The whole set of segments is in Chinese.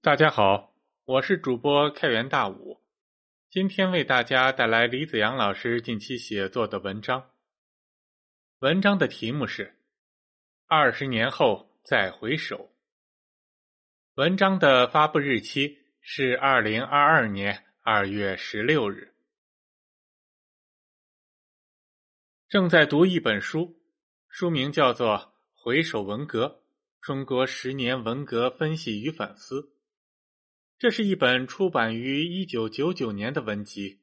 大家好，我是主播开元大武，今天为大家带来李子阳老师近期写作的文章。文章的题目是《二十年后再回首》。文章的发布日期是二零二二年二月十六日。正在读一本书，书名叫做《回首文革：中国十年文革分析与反思》。这是一本出版于一九九九年的文集，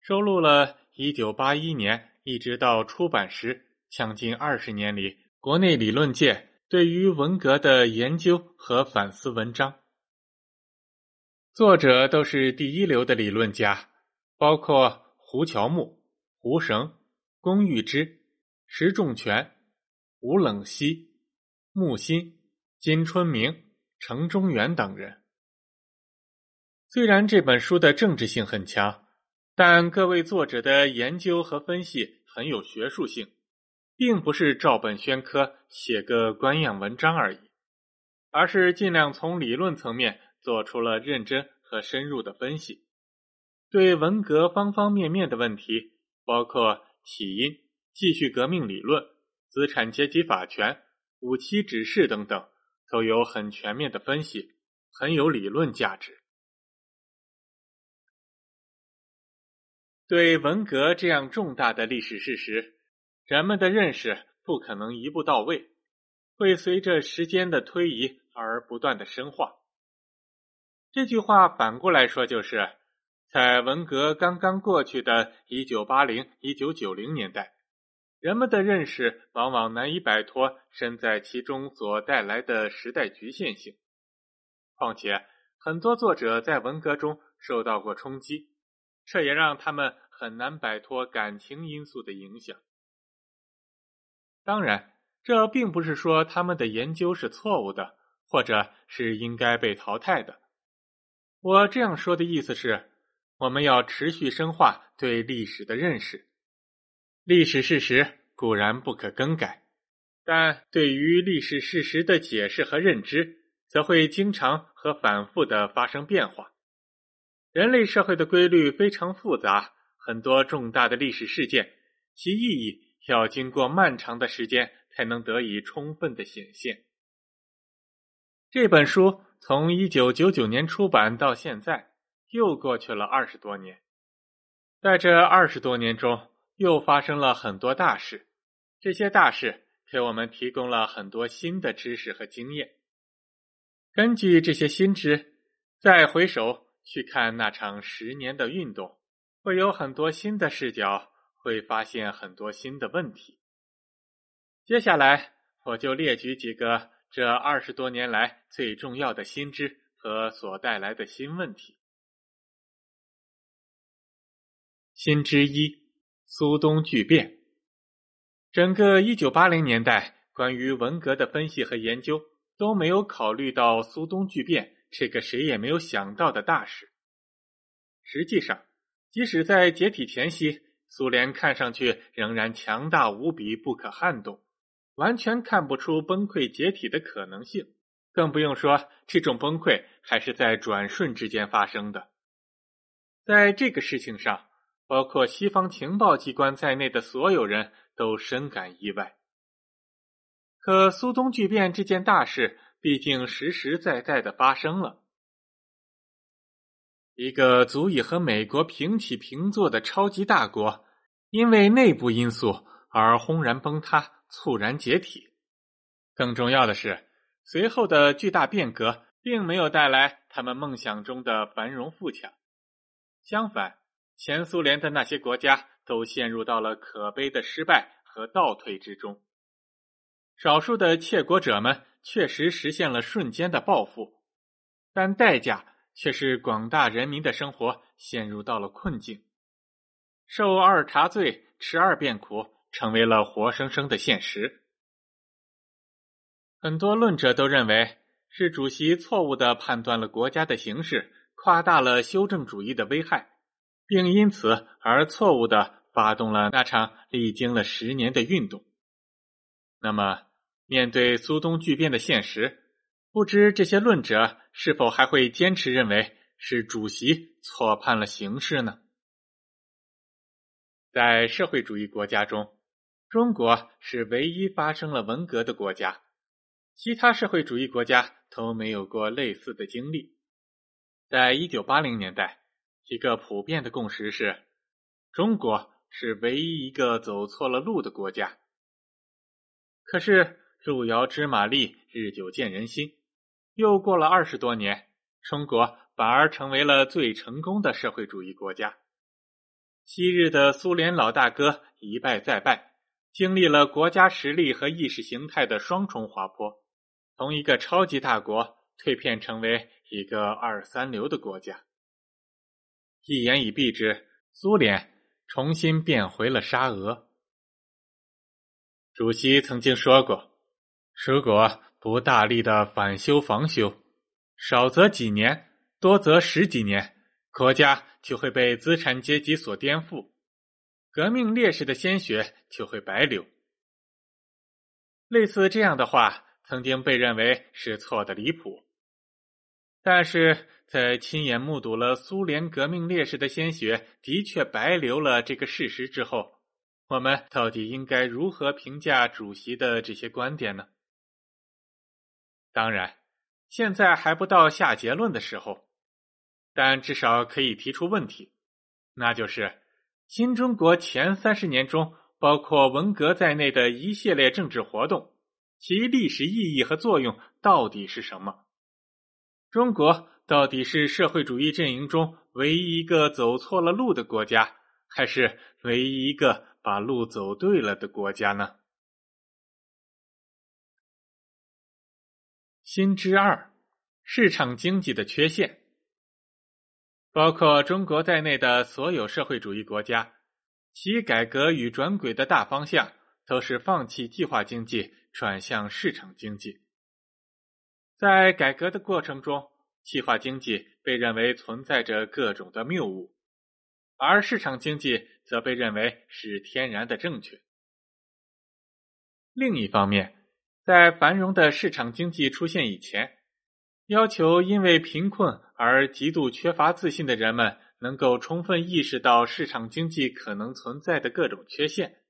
收录了一九八一年一直到出版时将近二十年里国内理论界。对于文革的研究和反思文章，作者都是第一流的理论家，包括胡乔木、胡绳、龚玉芝、石仲泉、吴冷西、木心、金春明、程中原等人。虽然这本书的政治性很强，但各位作者的研究和分析很有学术性。并不是照本宣科写个官样文章而已，而是尽量从理论层面做出了认真和深入的分析，对文革方方面面的问题，包括起因、继续革命理论、资产阶级法权、五七指示等等，都有很全面的分析，很有理论价值。对文革这样重大的历史事实。人们的认识不可能一步到位，会随着时间的推移而不断的深化。这句话反过来说，就是在文革刚刚过去的一九八零、一九九零年代，人们的认识往往难以摆脱身在其中所带来的时代局限性。况且，很多作者在文革中受到过冲击，这也让他们很难摆脱感情因素的影响。当然，这并不是说他们的研究是错误的，或者是应该被淘汰的。我这样说的意思是，我们要持续深化对历史的认识。历史事实固然不可更改，但对于历史事实的解释和认知，则会经常和反复的发生变化。人类社会的规律非常复杂，很多重大的历史事件，其意义。要经过漫长的时间才能得以充分的显现。这本书从一九九九年出版到现在，又过去了二十多年。在这二十多年中，又发生了很多大事。这些大事给我们提供了很多新的知识和经验。根据这些新知，再回首去看那场十年的运动，会有很多新的视角。会发现很多新的问题。接下来，我就列举几个这二十多年来最重要的新知和所带来的新问题。新知一：苏东巨变。整个一九八零年代，关于文革的分析和研究都没有考虑到苏东巨变这个谁也没有想到的大事。实际上，即使在解体前夕。苏联看上去仍然强大无比、不可撼动，完全看不出崩溃解体的可能性。更不用说这种崩溃还是在转瞬之间发生的。在这个事情上，包括西方情报机关在内的所有人都深感意外。可苏东巨变这件大事，毕竟实实在在的发生了。一个足以和美国平起平坐的超级大国，因为内部因素而轰然崩塌、猝然解体。更重要的是，随后的巨大变革并没有带来他们梦想中的繁荣富强。相反，前苏联的那些国家都陷入到了可悲的失败和倒退之中。少数的窃国者们确实实现了瞬间的暴富，但代价。却是广大人民的生活陷入到了困境，受二茬罪、吃二遍苦，成为了活生生的现实。很多论者都认为是主席错误的判断了国家的形势，夸大了修正主义的危害，并因此而错误的发动了那场历经了十年的运动。那么，面对苏东巨变的现实，不知这些论者是否还会坚持认为是主席错判了形势呢？在社会主义国家中，中国是唯一发生了文革的国家，其他社会主义国家都没有过类似的经历。在一九八零年代，一个普遍的共识是，中国是唯一一个走错了路的国家。可是路遥知马力，日久见人心，又过了二十多年，中国反而成为了最成功的社会主义国家。昔日的苏联老大哥一败再败，经历了国家实力和意识形态的双重滑坡，从一个超级大国蜕变成为一个二三流的国家。一言以蔽之，苏联重新变回了沙俄。主席曾经说过：“如果不大力的反修防修，少则几年，多则十几年。”国家就会被资产阶级所颠覆，革命烈士的鲜血就会白流。类似这样的话，曾经被认为是错的离谱。但是在亲眼目睹了苏联革命烈士的鲜血的确白流了这个事实之后，我们到底应该如何评价主席的这些观点呢？当然，现在还不到下结论的时候。但至少可以提出问题，那就是新中国前三十年中，包括文革在内的一系列政治活动，其历史意义和作用到底是什么？中国到底是社会主义阵营中唯一一个走错了路的国家，还是唯一一个把路走对了的国家呢？新之二，市场经济的缺陷。包括中国在内的所有社会主义国家，其改革与转轨的大方向都是放弃计划经济，转向市场经济。在改革的过程中，计划经济被认为存在着各种的谬误，而市场经济则被认为是天然的正确。另一方面，在繁荣的市场经济出现以前，要求因为贫困而极度缺乏自信的人们能够充分意识到市场经济可能存在的各种缺陷，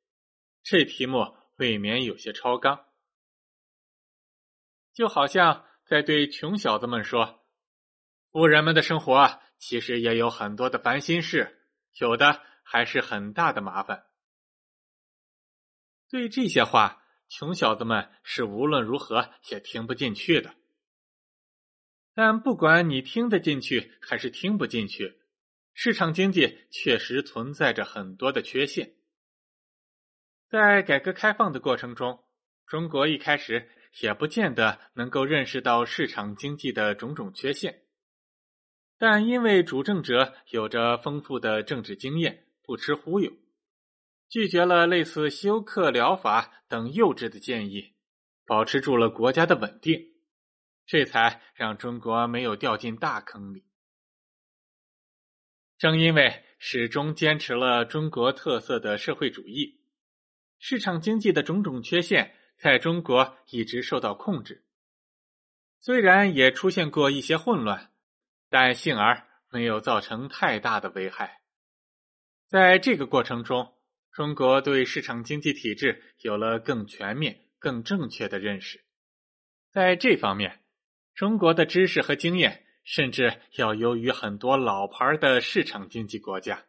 这题目未免有些超纲。就好像在对穷小子们说：“富人们的生活其实也有很多的烦心事，有的还是很大的麻烦。”对这些话，穷小子们是无论如何也听不进去的。但不管你听得进去还是听不进去，市场经济确实存在着很多的缺陷。在改革开放的过程中，中国一开始也不见得能够认识到市场经济的种种缺陷，但因为主政者有着丰富的政治经验，不吃忽悠，拒绝了类似休克疗法等幼稚的建议，保持住了国家的稳定。这才让中国没有掉进大坑里。正因为始终坚持了中国特色的社会主义，市场经济的种种缺陷在中国一直受到控制。虽然也出现过一些混乱，但幸而没有造成太大的危害。在这个过程中，中国对市场经济体制有了更全面、更正确的认识。在这方面，中国的知识和经验，甚至要优于很多老牌的市场经济国家。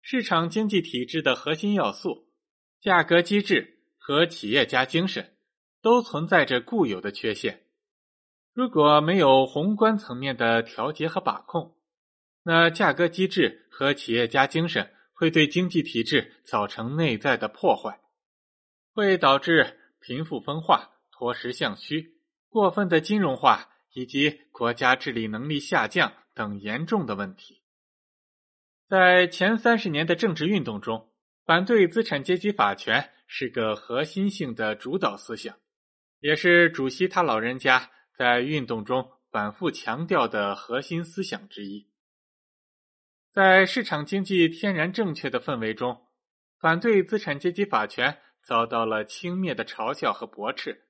市场经济体制的核心要素——价格机制和企业家精神，都存在着固有的缺陷。如果没有宏观层面的调节和把控，那价格机制和企业家精神会对经济体制造成内在的破坏，会导致贫富分化、脱实向虚。过分的金融化以及国家治理能力下降等严重的问题，在前三十年的政治运动中，反对资产阶级法权是个核心性的主导思想，也是主席他老人家在运动中反复强调的核心思想之一。在市场经济天然正确的氛围中，反对资产阶级法权遭到了轻蔑的嘲笑和驳斥。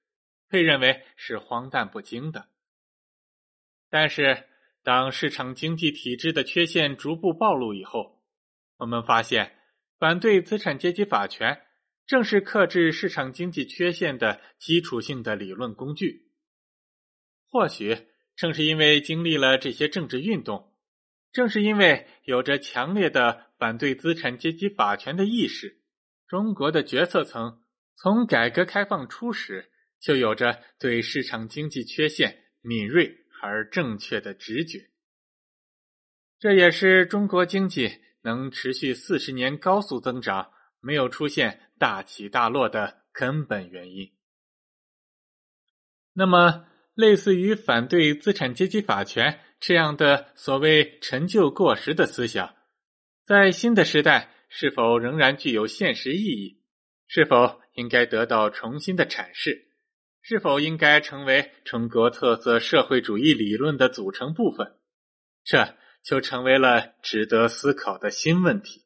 被认为是荒诞不经的。但是，当市场经济体制的缺陷逐步暴露以后，我们发现，反对资产阶级法权正是克制市场经济缺陷的基础性的理论工具。或许正是因为经历了这些政治运动，正是因为有着强烈的反对资产阶级法权的意识，中国的决策层从改革开放初始就有着对市场经济缺陷敏锐。而正确的直觉，这也是中国经济能持续四十年高速增长、没有出现大起大落的根本原因。那么，类似于反对资产阶级法权这样的所谓陈旧过时的思想，在新的时代是否仍然具有现实意义？是否应该得到重新的阐释？是否应该成为中国特色社会主义理论的组成部分？这就成为了值得思考的新问题。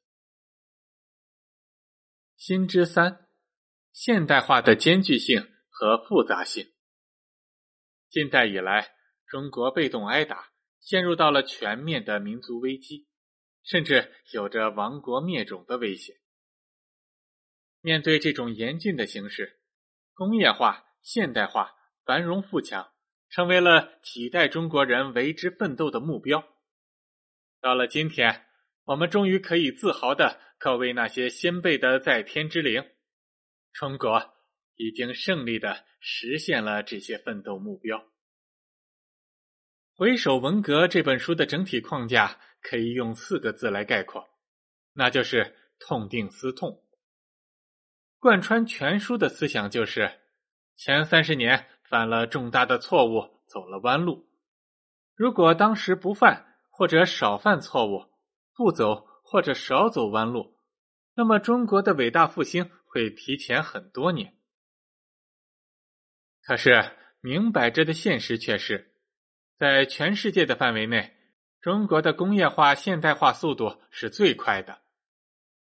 新之三：现代化的艰巨性和复杂性。近代以来，中国被动挨打，陷入到了全面的民族危机，甚至有着亡国灭种的危险。面对这种严峻的形势，工业化。现代化、繁荣富强，成为了几代中国人为之奋斗的目标。到了今天，我们终于可以自豪的告慰那些先辈的在天之灵：中国已经胜利的实现了这些奋斗目标。回首文革这本书的整体框架，可以用四个字来概括，那就是痛定思痛。贯穿全书的思想就是。前三十年犯了重大的错误，走了弯路。如果当时不犯或者少犯错误，不走或者少走弯路，那么中国的伟大复兴会提前很多年。可是明摆着的现实却是，在全世界的范围内，中国的工业化现代化速度是最快的。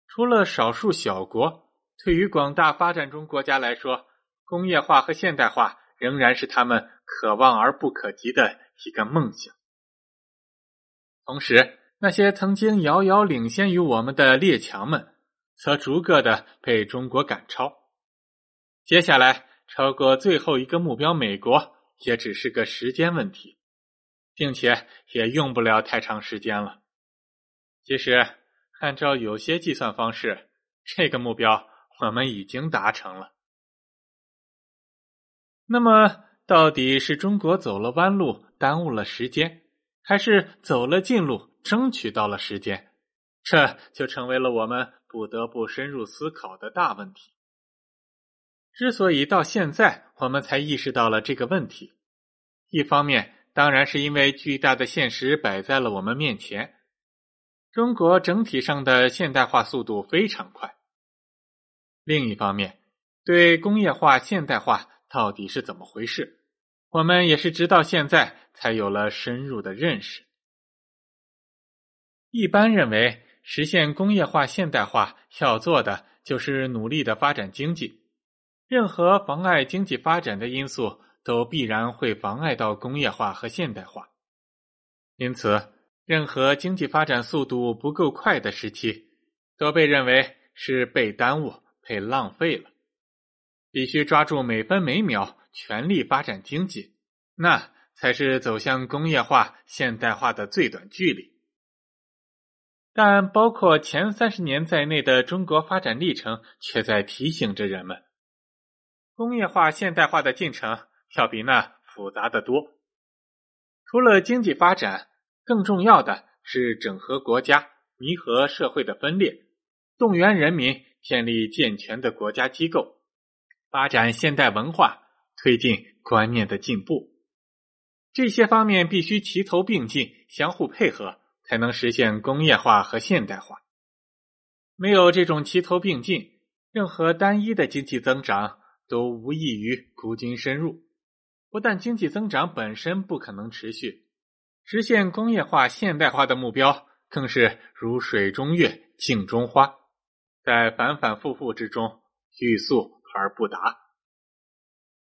除了少数小国，对于广大发展中国家来说，工业化和现代化仍然是他们可望而不可及的一个梦想。同时，那些曾经遥遥领先于我们的列强们，则逐个的被中国赶超。接下来，超过最后一个目标——美国，也只是个时间问题，并且也用不了太长时间了。其实，按照有些计算方式，这个目标我们已经达成了。那么，到底是中国走了弯路，耽误了时间，还是走了近路，争取到了时间？这就成为了我们不得不深入思考的大问题。之所以到现在我们才意识到了这个问题，一方面当然是因为巨大的现实摆在了我们面前，中国整体上的现代化速度非常快；另一方面，对工业化现代化。到底是怎么回事？我们也是直到现在才有了深入的认识。一般认为，实现工业化现代化要做的就是努力的发展经济。任何妨碍经济发展的因素，都必然会妨碍到工业化和现代化。因此，任何经济发展速度不够快的时期，都被认为是被耽误、被浪费了。必须抓住每分每秒，全力发展经济，那才是走向工业化现代化的最短距离。但包括前三十年在内的中国发展历程，却在提醒着人们，工业化现代化的进程要比那复杂的多。除了经济发展，更重要的是整合国家，弥合社会的分裂，动员人民，建立健全的国家机构。发展现代文化，推进观念的进步，这些方面必须齐头并进，相互配合，才能实现工业化和现代化。没有这种齐头并进，任何单一的经济增长都无异于孤军深入。不但经济增长本身不可能持续，实现工业化现代化的目标更是如水中月、镜中花，在反反复复之中欲速。而不达。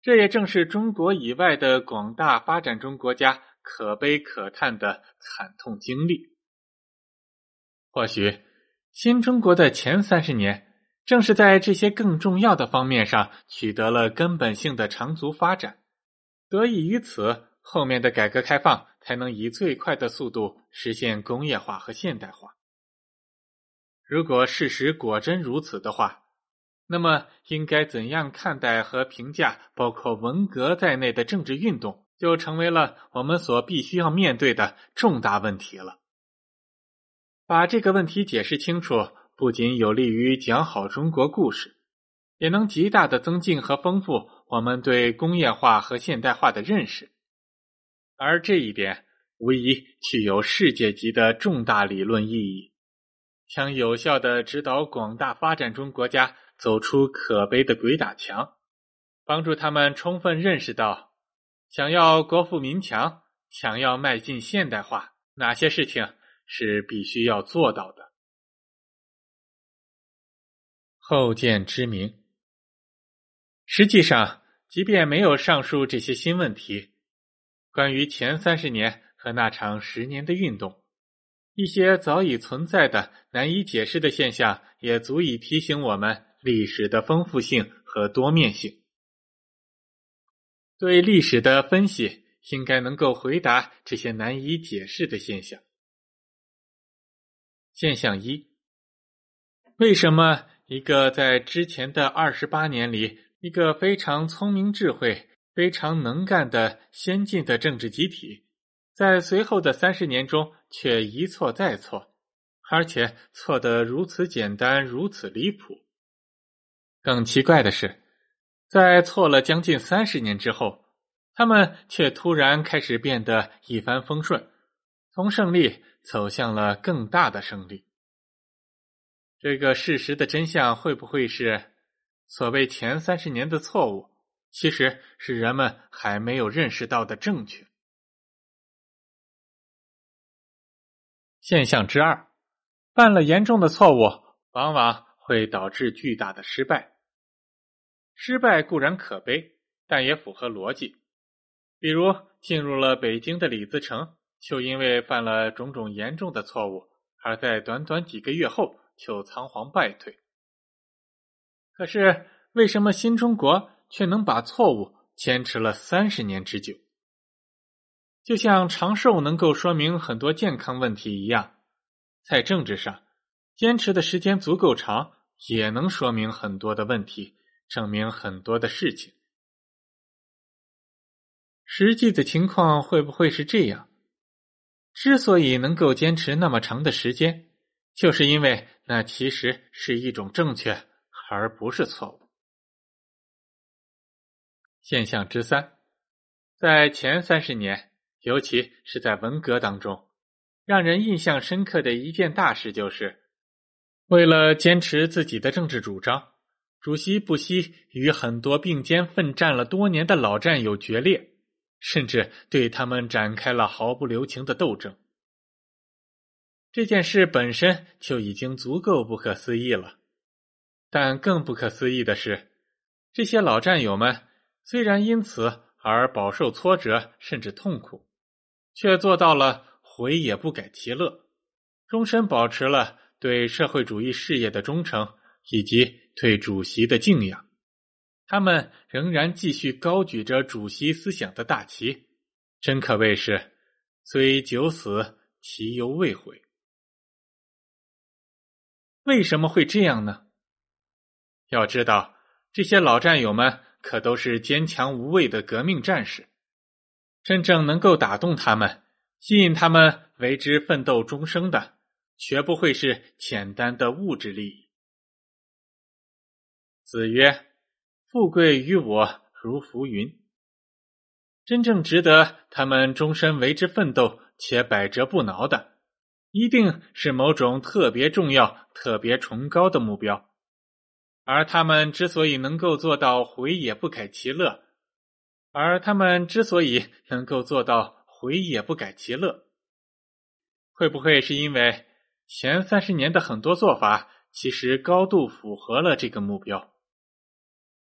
这也正是中国以外的广大发展中国家可悲可叹的惨痛经历。或许，新中国的前三十年，正是在这些更重要的方面上取得了根本性的长足发展。得益于此，后面的改革开放才能以最快的速度实现工业化和现代化。如果事实果真如此的话，那么应该怎样看待和评价包括文革在内的政治运动，就成为了我们所必须要面对的重大问题了。把这个问题解释清楚，不仅有利于讲好中国故事，也能极大的增进和丰富我们对工业化和现代化的认识。而这一点无疑具有世界级的重大理论意义，将有效的指导广大发展中国家走出可悲的鬼打墙，帮助他们充分认识到，想要国富民强，想要迈进现代化，哪些事情是必须要做到的。后见之明。实际上，即便没有上述这些新问题。关于前三十年和那场十年的运动，一些早已存在的难以解释的现象，也足以提醒我们历史的丰富性和多面性。对历史的分析，应该能够回答这些难以解释的现象。现象一：为什么一个在之前的二十八年里，一个非常聪明智慧？非常能干的先进的政治集体，在随后的三十年中却一错再错，而且错得如此简单，如此离谱。更奇怪的是，在错了将近三十年之后，他们却突然开始变得一帆风顺，从胜利走向了更大的胜利。这个事实的真相会不会是所谓前三十年的错误？其实是人们还没有认识到的正确现象之二：犯了严重的错误，往往会导致巨大的失败。失败固然可悲，但也符合逻辑。比如进入了北京的李自成，就因为犯了种种严重的错误，而在短短几个月后就仓皇败退。可是为什么新中国？却能把错误坚持了三十年之久，就像长寿能够说明很多健康问题一样，在政治上，坚持的时间足够长，也能说明很多的问题，证明很多的事情。实际的情况会不会是这样？之所以能够坚持那么长的时间，就是因为那其实是一种正确，而不是错误。现象之三，在前三十年，尤其是在文革当中，让人印象深刻的一件大事，就是为了坚持自己的政治主张，主席不惜与很多并肩奋战了多年的老战友决裂，甚至对他们展开了毫不留情的斗争。这件事本身就已经足够不可思议了，但更不可思议的是，这些老战友们。虽然因此而饱受挫折甚至痛苦，却做到了悔也不改其乐，终身保持了对社会主义事业的忠诚以及对主席的敬仰。他们仍然继续高举着主席思想的大旗，真可谓是虽九死其犹未悔。为什么会这样呢？要知道，这些老战友们。可都是坚强无畏的革命战士，真正能够打动他们、吸引他们为之奋斗终生的，绝不会是简单的物质利益。子曰：“富贵于我如浮云。”真正值得他们终身为之奋斗且百折不挠的，一定是某种特别重要、特别崇高的目标。而他们之所以能够做到悔也不改其乐，而他们之所以能够做到悔也不改其乐，会不会是因为前三十年的很多做法其实高度符合了这个目标？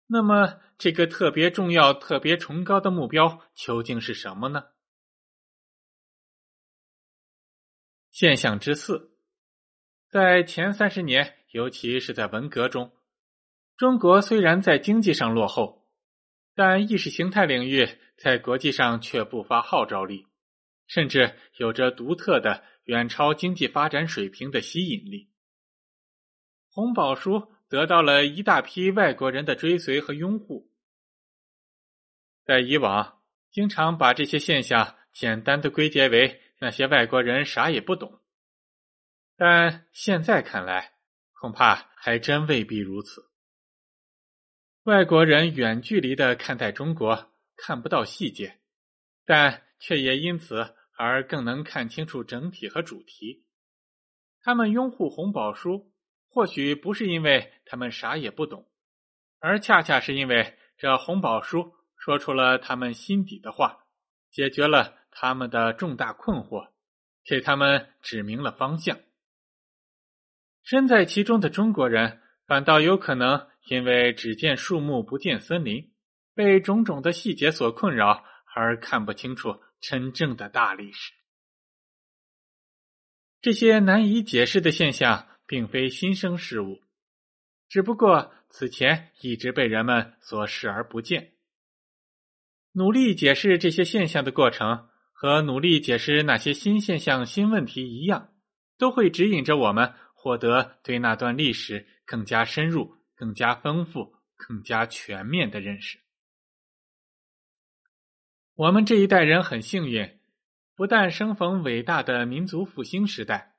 那么，这个特别重要、特别崇高的目标究竟是什么呢？现象之四，在前三十年，尤其是在文革中，中国虽然在经济上落后，但意识形态领域在国际上却不乏号召力，甚至有着独特的、远超经济发展水平的吸引力。红宝书。得到了一大批外国人的追随和拥护。在以往，经常把这些现象简单的归结为那些外国人啥也不懂，但现在看来，恐怕还真未必如此。外国人远距离的看待中国，看不到细节，但却也因此而更能看清楚整体和主题。他们拥护红宝书。或许不是因为他们啥也不懂，而恰恰是因为这红宝书说出了他们心底的话，解决了他们的重大困惑，给他们指明了方向。身在其中的中国人反倒有可能因为只见树木不见森林，被种种的细节所困扰，而看不清楚真正的大历史。这些难以解释的现象。并非新生事物，只不过此前一直被人们所视而不见。努力解释这些现象的过程，和努力解释那些新现象、新问题一样，都会指引着我们获得对那段历史更加深入、更加丰富、更加全面的认识。我们这一代人很幸运，不但生逢伟大的民族复兴时代。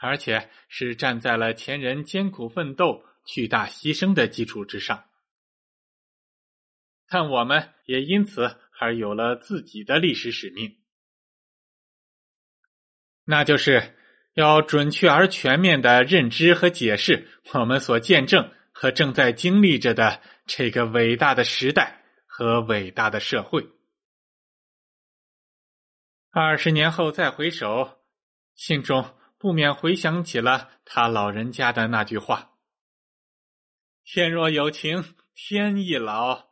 而且是站在了前人艰苦奋斗、巨大牺牲的基础之上，但我们也因此而有了自己的历史使命，那就是要准确而全面的认知和解释我们所见证和正在经历着的这个伟大的时代和伟大的社会。二十年后再回首，心中。不免回想起了他老人家的那句话：“天若有情天亦老，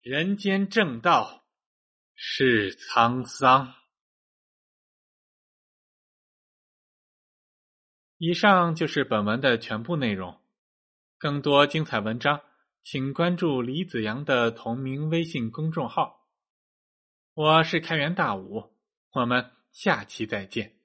人间正道是沧桑。”以上就是本文的全部内容。更多精彩文章，请关注李子阳的同名微信公众号。我是开元大武，我们下期再见。